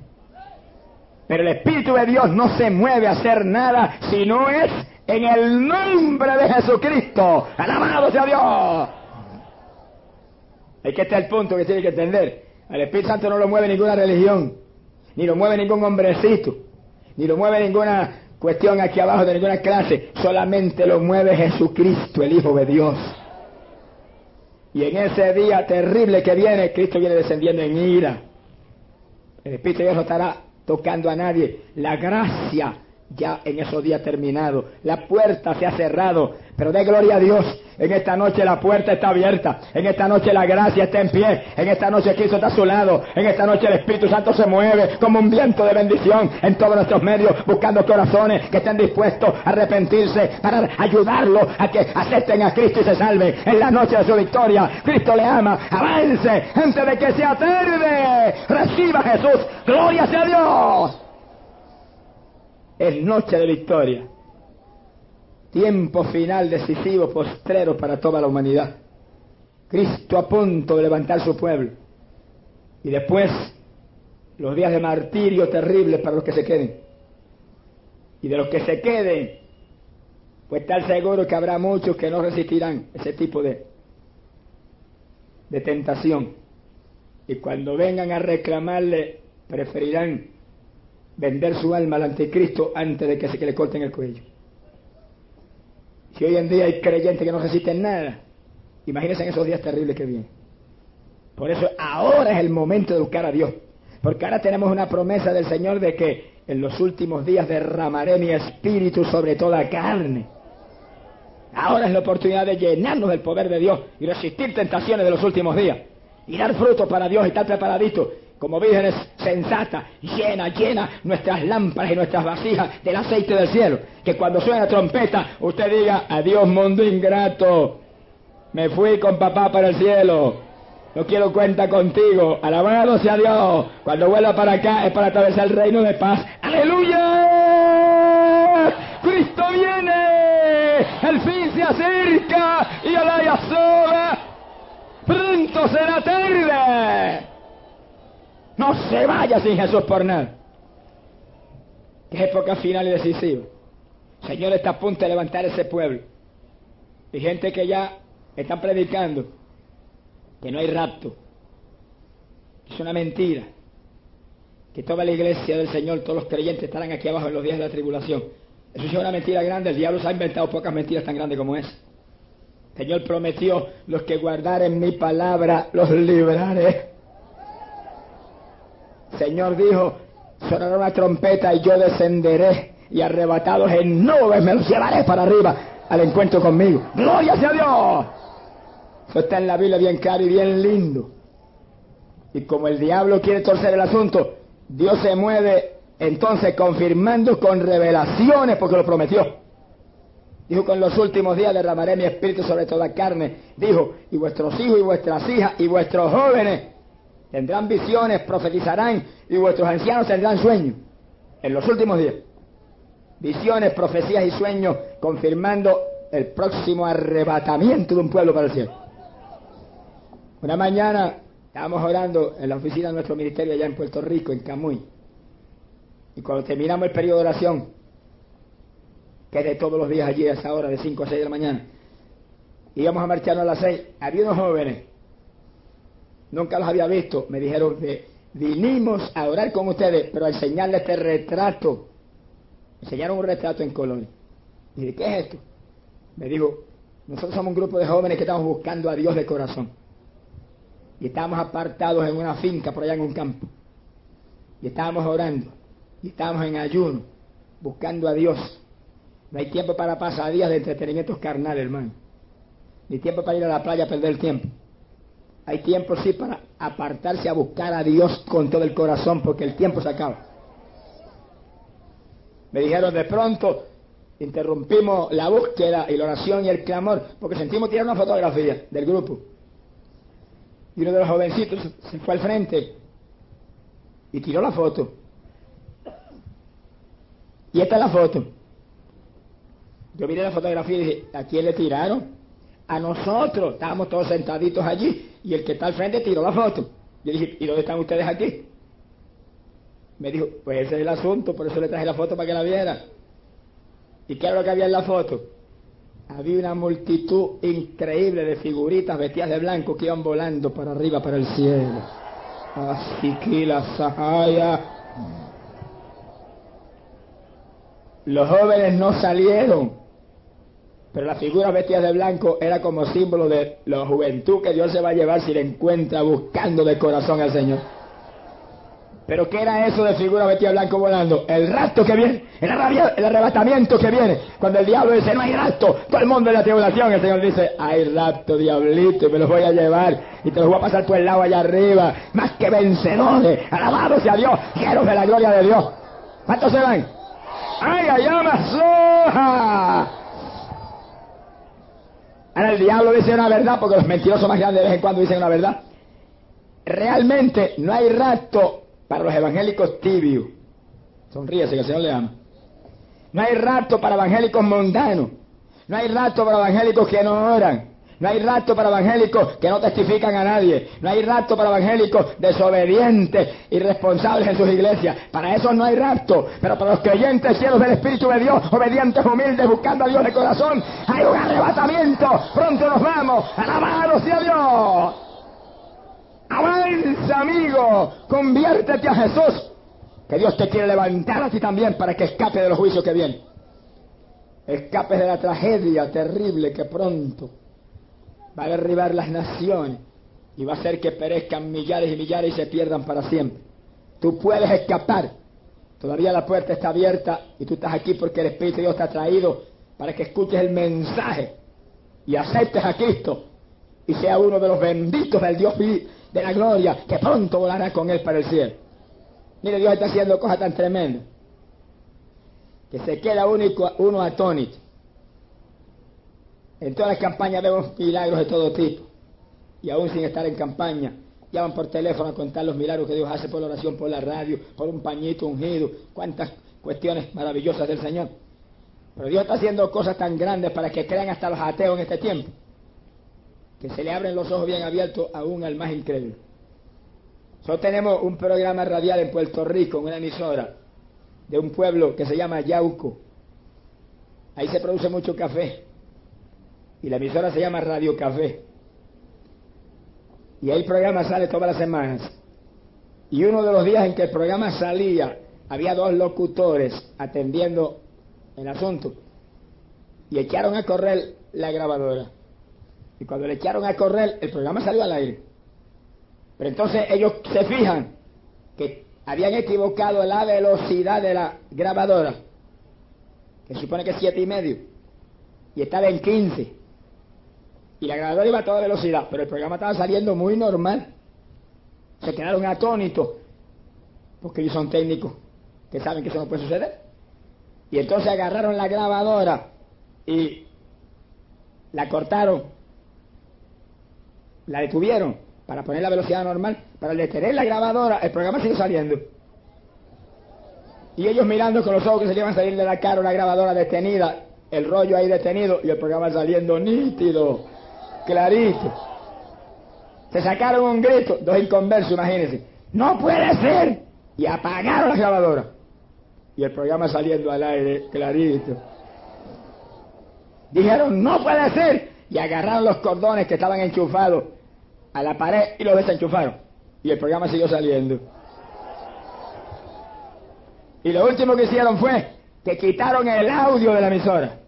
Pero el Espíritu de Dios no se mueve a hacer nada si no es en el nombre de Jesucristo. Alabado sea Dios. Es que este es el punto que tiene que entender. Al Espíritu Santo no lo mueve ninguna religión, ni lo mueve ningún hombrecito, ni lo mueve ninguna cuestión aquí abajo de ninguna clase. Solamente lo mueve Jesucristo, el Hijo de Dios. Y en ese día terrible que viene, Cristo viene descendiendo en ira. El Espíritu de Dios no estará tocando a nadie. La gracia ya en esos días terminado. La puerta se ha cerrado, pero de gloria a Dios. En esta noche la puerta está abierta. En esta noche la gracia está en pie. En esta noche Cristo está a su lado. En esta noche el Espíritu Santo se mueve como un viento de bendición en todos nuestros medios, buscando corazones que estén dispuestos a arrepentirse para ayudarlos a que acepten a Cristo y se salven. En la noche de su victoria, Cristo le ama. Avance antes de que sea tarde. Reciba Jesús. Gloria sea Dios es noche de victoria. Tiempo final decisivo, postrero para toda la humanidad. Cristo a punto de levantar su pueblo. Y después los días de martirio terribles para los que se queden. Y de los que se queden, pues estar seguro que habrá muchos que no resistirán ese tipo de, de tentación. Y cuando vengan a reclamarle, preferirán vender su alma al anticristo antes de que se le corten el cuello. Si hoy en día hay creyentes que no resisten nada, imagínense en esos días terribles que vienen. Por eso ahora es el momento de buscar a Dios. Porque ahora tenemos una promesa del Señor de que en los últimos días derramaré mi espíritu sobre toda carne. Ahora es la oportunidad de llenarnos del poder de Dios y resistir tentaciones de los últimos días. Y dar fruto para Dios y estar preparadito como vírgenes sensata, llena, llena nuestras lámparas y nuestras vasijas del aceite del cielo. Que cuando suene la trompeta, usted diga, adiós mundo ingrato, me fui con papá para el cielo. No quiero cuenta contigo. Alabado sea Dios. Cuando vuelva para acá es para atravesar el reino de paz. ¡Aleluya! Cristo viene. El fin se acerca y la sola. Pronto será tarde. No se vaya sin Jesús por nada. Es época final y decisiva. El Señor está a punto de levantar ese pueblo. Hay gente que ya está predicando que no hay rapto. Es una mentira. Que toda la iglesia del Señor, todos los creyentes estarán aquí abajo en los días de la tribulación. Eso es una mentira grande. El diablo se ha inventado pocas mentiras tan grandes como esa. El Señor prometió, los que guardaren mi palabra, los libraré. Señor dijo, sonará una trompeta y yo descenderé y arrebatados en nubes me los llevaré para arriba al encuentro conmigo. Gloria sea Dios. Eso está en la Biblia bien claro y bien lindo. Y como el diablo quiere torcer el asunto, Dios se mueve entonces confirmando con revelaciones porque lo prometió. Dijo, con los últimos días derramaré mi espíritu sobre toda carne. Dijo, y vuestros hijos y vuestras hijas y vuestros jóvenes tendrán visiones, profetizarán y vuestros ancianos tendrán sueños en los últimos días. Visiones, profecías y sueños confirmando el próximo arrebatamiento de un pueblo para el cielo. Una mañana estábamos orando en la oficina de nuestro ministerio allá en Puerto Rico, en Camuy. Y cuando terminamos el periodo de oración, que es de todos los días allí a esa hora, de 5 a 6 de la mañana, íbamos a marcharnos a las 6, había unos jóvenes, nunca los había visto, me dijeron que vinimos a orar con ustedes, pero a enseñarles este retrato. enseñaron un retrato en Colonia. Y dije, ¿qué es esto? Me dijo, nosotros somos un grupo de jóvenes que estamos buscando a Dios de corazón. Y estábamos apartados en una finca por allá en un campo. Y estábamos orando. Y estábamos en ayuno, buscando a Dios. No hay tiempo para pasar días de entretenimientos carnales, hermano. Ni tiempo para ir a la playa a perder el tiempo. Hay tiempo sí para apartarse a buscar a Dios con todo el corazón porque el tiempo se acaba. Me dijeron de pronto, interrumpimos la búsqueda y la oración y el clamor porque sentimos tirar una fotografía del grupo. Y uno de los jovencitos se fue al frente y tiró la foto. Y esta es la foto. Yo miré la fotografía y dije, ¿a quién le tiraron? A nosotros. Estábamos todos sentaditos allí y el que está al frente tiró la foto. Yo dije, ¿y dónde están ustedes aquí? Me dijo, pues ese es el asunto, por eso le traje la foto para que la viera. ¿Y qué era lo que había en la foto? Había una multitud increíble de figuritas vestidas de blanco que iban volando para arriba, para el cielo. Así que la Sahaya. Los jóvenes no salieron pero la figura vestida de blanco era como símbolo de la juventud que Dios se va a llevar si le encuentra buscando de corazón al Señor. Pero ¿qué era eso de figura vestida de blanco volando? El rapto que viene, el, arrebatamiento que viene. Cuando el diablo dice, no hay rapto, todo el mundo en la tribulación, el Señor dice, hay rapto, diablito, y me los voy a llevar, y te los voy a pasar por el lado allá arriba, más que vencedores, alabado sea Dios, quiero de la gloria de Dios. ¿Cuántos se van? ¡Ay, ay, soja! Ahora el diablo dice una verdad porque los mentirosos más grandes de vez en cuando dicen una verdad. Realmente no hay rapto para los evangélicos tibios. Sonríese que el Señor le ama. No hay rapto para evangélicos mundanos. No hay rapto para evangélicos que no oran. No hay rato para evangélicos que no testifican a nadie. No hay rato para evangélicos desobedientes, irresponsables en sus iglesias. Para eso no hay rato. Pero para los creyentes cielos del Espíritu de Dios, obedientes, humildes, buscando a Dios de corazón, hay un arrebatamiento. Pronto nos vamos. Alabado sea Dios. Avanza, amigo. Conviértete a Jesús. Que Dios te quiere levantar a ti también para que escape de los juicios que vienen. Escapes de la tragedia terrible que pronto va a derribar las naciones y va a hacer que perezcan millares y millares y se pierdan para siempre. Tú puedes escapar. Todavía la puerta está abierta y tú estás aquí porque el Espíritu de Dios te ha traído para que escuches el mensaje y aceptes a Cristo y sea uno de los benditos del Dios de la gloria que pronto volará con Él para el cielo. Mire, Dios está haciendo cosas tan tremendas que se queda único, uno atónito. En todas las campañas vemos milagros de todo tipo. Y aún sin estar en campaña, llaman por teléfono a contar los milagros que Dios hace por la oración, por la radio, por un pañito ungido, cuántas cuestiones maravillosas del Señor. Pero Dios está haciendo cosas tan grandes para que crean hasta los ateos en este tiempo, que se le abren los ojos bien abiertos aún al más incrédulo. Nosotros tenemos un programa radial en Puerto Rico, en una emisora de un pueblo que se llama Yauco. Ahí se produce mucho café y la emisora se llama Radio Café. Y ahí el programa sale todas las semanas. Y uno de los días en que el programa salía, había dos locutores atendiendo el asunto. Y echaron a correr la grabadora. Y cuando le echaron a correr, el programa salió al aire. Pero entonces ellos se fijan que habían equivocado la velocidad de la grabadora, que supone que es siete y medio, y estaba en 15. Y la grabadora iba a toda velocidad, pero el programa estaba saliendo muy normal. Se quedaron atónitos, porque ellos son técnicos que saben que eso no puede suceder. Y entonces agarraron la grabadora y la cortaron, la detuvieron para poner la velocidad normal. Para detener la grabadora, el programa sigue saliendo. Y ellos mirando con los ojos que se le iban a salir de la cara una grabadora detenida, el rollo ahí detenido y el programa saliendo nítido, clarito. Se sacaron un grito, dos inconversos, imagínense. ¡No puede ser! Y apagaron la grabadora. Y el programa saliendo al aire, clarito. Dijeron, no puede ser. Y agarraron los cordones que estaban enchufados a la pared y los desenchufaron. Y el programa siguió saliendo. Y lo último que hicieron fue que quitaron el audio de la emisora.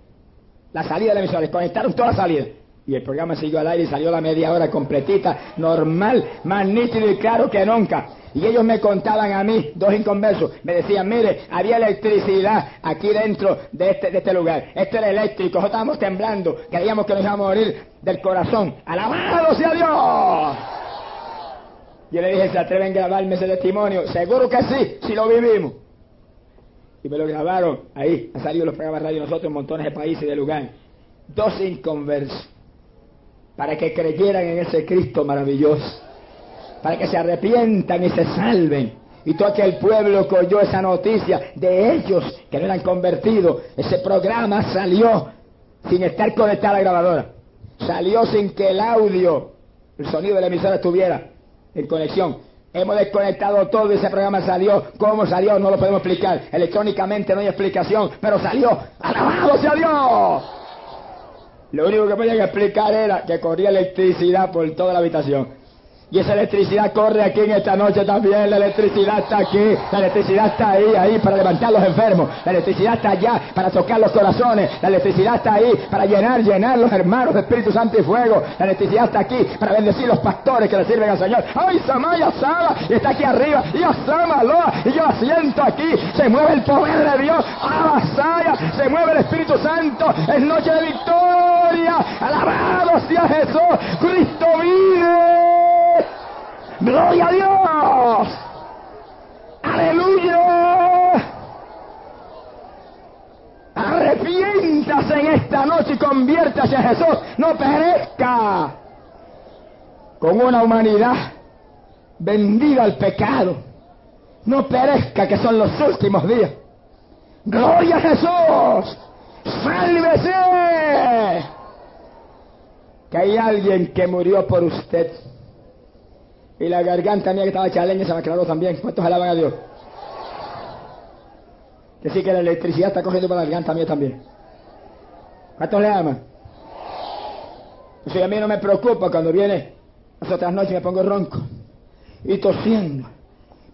La salida de la emisora. Desconectaron toda la salida. Y el programa siguió al aire y salió la media hora completita, normal, más nítido y claro que nunca. Y ellos me contaban a mí, dos inconversos, me decían, mire, había electricidad aquí dentro de este, de este lugar. Esto era eléctrico, nosotros estábamos temblando, creíamos que nos íbamos a morir del corazón. ¡Alabado sea Dios! Yo le dije, ¿se atreven a grabarme ese testimonio? Seguro que sí, si lo vivimos. Y me lo grabaron ahí, han salido los programas de radio nosotros en montones de países y de lugares. Dos inconversos, para que creyeran en ese Cristo maravilloso para que se arrepientan y se salven. Y todo aquel pueblo que oyó esa noticia de ellos que no eran convertidos, ese programa salió sin estar conectado a la grabadora. Salió sin que el audio, el sonido de la emisora estuviera en conexión. Hemos desconectado todo y ese programa salió. ¿Cómo salió? No lo podemos explicar. Electrónicamente no hay explicación, pero salió. ¡Alabado sea Dios! Lo único que podían explicar era que corría electricidad por toda la habitación. Y esa electricidad corre aquí en esta noche también. La electricidad está aquí. La electricidad está ahí, ahí para levantar a los enfermos. La electricidad está allá para tocar los corazones. La electricidad está ahí para llenar, llenar los hermanos de Espíritu Santo y Fuego. La electricidad está aquí para bendecir los pastores que le sirven al Señor. ¡Ay, Samaya Sala! Y está aquí arriba. Y Asama Loa. Y yo la siento aquí. Se mueve el poder de Dios. ¡Abasaya! Se mueve el Espíritu Santo. Es noche de victoria. Alabado sea Jesús. Cristo vive. ¡Gloria a Dios! ¡Aleluya! Arrepiéntase en esta noche y conviértase a Jesús. No perezca con una humanidad vendida al pecado. No perezca que son los últimos días. ¡Gloria a Jesús! ¡Sálvese! Que hay alguien que murió por usted. Y la garganta mía que estaba chaleña se me aclaró también. ¿Cuántos alaban a Dios? Que sí que la electricidad está cogiendo para la garganta mía también. ¿Cuántos le aman? Eso a mí no me preocupa cuando viene las otras noches me pongo ronco y tosiendo.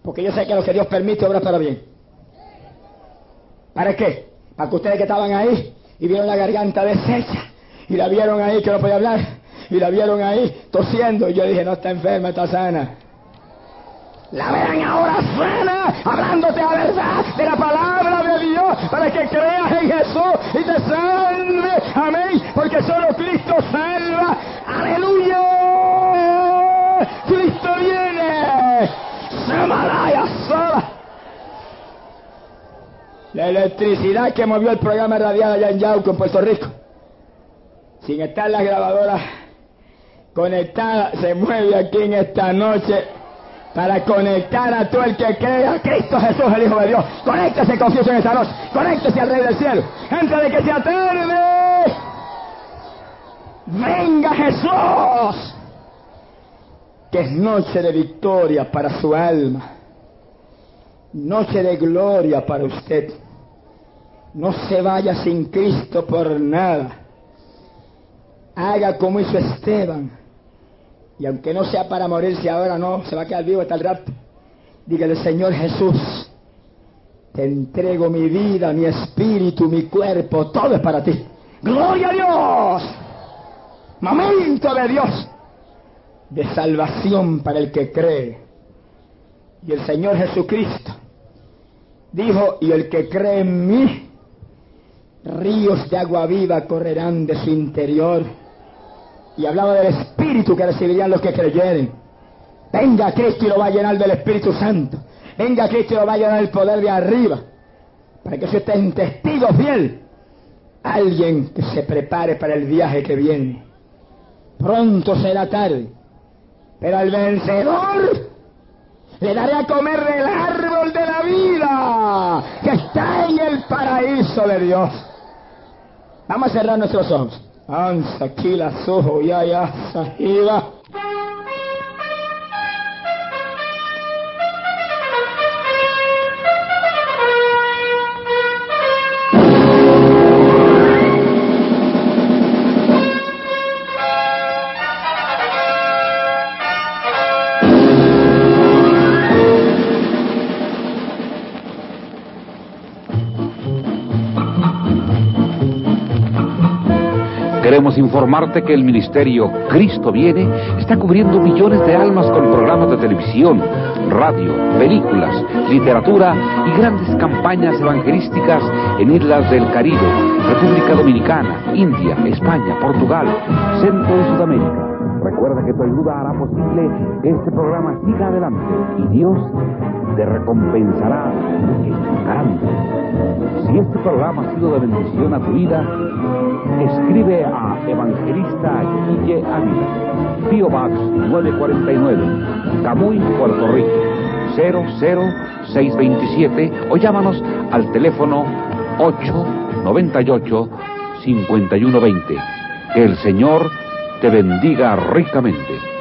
Porque yo sé que lo que Dios permite obra para bien. ¿Para qué? Para que ustedes que estaban ahí y vieron la garganta deshecha y la vieron ahí que no podía hablar y la vieron ahí tosiendo. Y yo dije, no está enferma, está sana. La verán ahora sana, hablándote la verdad de la palabra de Dios, para que creas en Jesús y te salve. Amén. Porque solo Cristo salva. Aleluya. Cristo viene. Samaraya sola. La electricidad que movió el programa radial allá en Yauco, en Puerto Rico, sin estar las grabadoras conectada se mueve aquí en esta noche para conectar a todo el que cree a Cristo Jesús, el Hijo de Dios. Conéctese con Jesús en esta noche. Conéctese al Rey del Cielo. Antes de que sea tarde. Venga Jesús. Que es noche de victoria para su alma. Noche de gloria para usted. No se vaya sin Cristo por nada. Haga como hizo Esteban y aunque no sea para morirse ahora, no, se va a quedar vivo hasta el rato. Dígale, Señor Jesús, te entrego mi vida, mi espíritu, mi cuerpo, todo es para ti. Gloria a Dios. Momento de Dios, de salvación para el que cree. Y el Señor Jesucristo dijo, y el que cree en mí, ríos de agua viva correrán de su interior y hablaba del Espíritu que recibirían los que creyeren. Venga Cristo y lo va a llenar del Espíritu Santo. Venga Cristo y lo va a llenar del poder de arriba. Para que usted esté en testigo fiel. Alguien que se prepare para el viaje que viene. Pronto será tarde. Pero al vencedor le daré a comer del árbol de la vida que está en el paraíso de Dios. Vamos a cerrar nuestros ojos. Ansa, las ojos, ya, ya, sahiba. Queremos informarte que el ministerio Cristo viene está cubriendo millones de almas con programas de televisión, radio, películas, literatura y grandes campañas evangelísticas en islas del Caribe, República Dominicana, India, España, Portugal, Centro y Sudamérica. Recuerda que tu ayuda hará posible que este programa siga adelante y Dios te recompensará en grande. Si este programa ha sido de bendición a tu vida, escribe a Evangelista Guille Ávila, Pio Box 949, Camuy, Puerto Rico, 00627 o llámanos al teléfono 898 5120. Que el Señor te bendiga ricamente.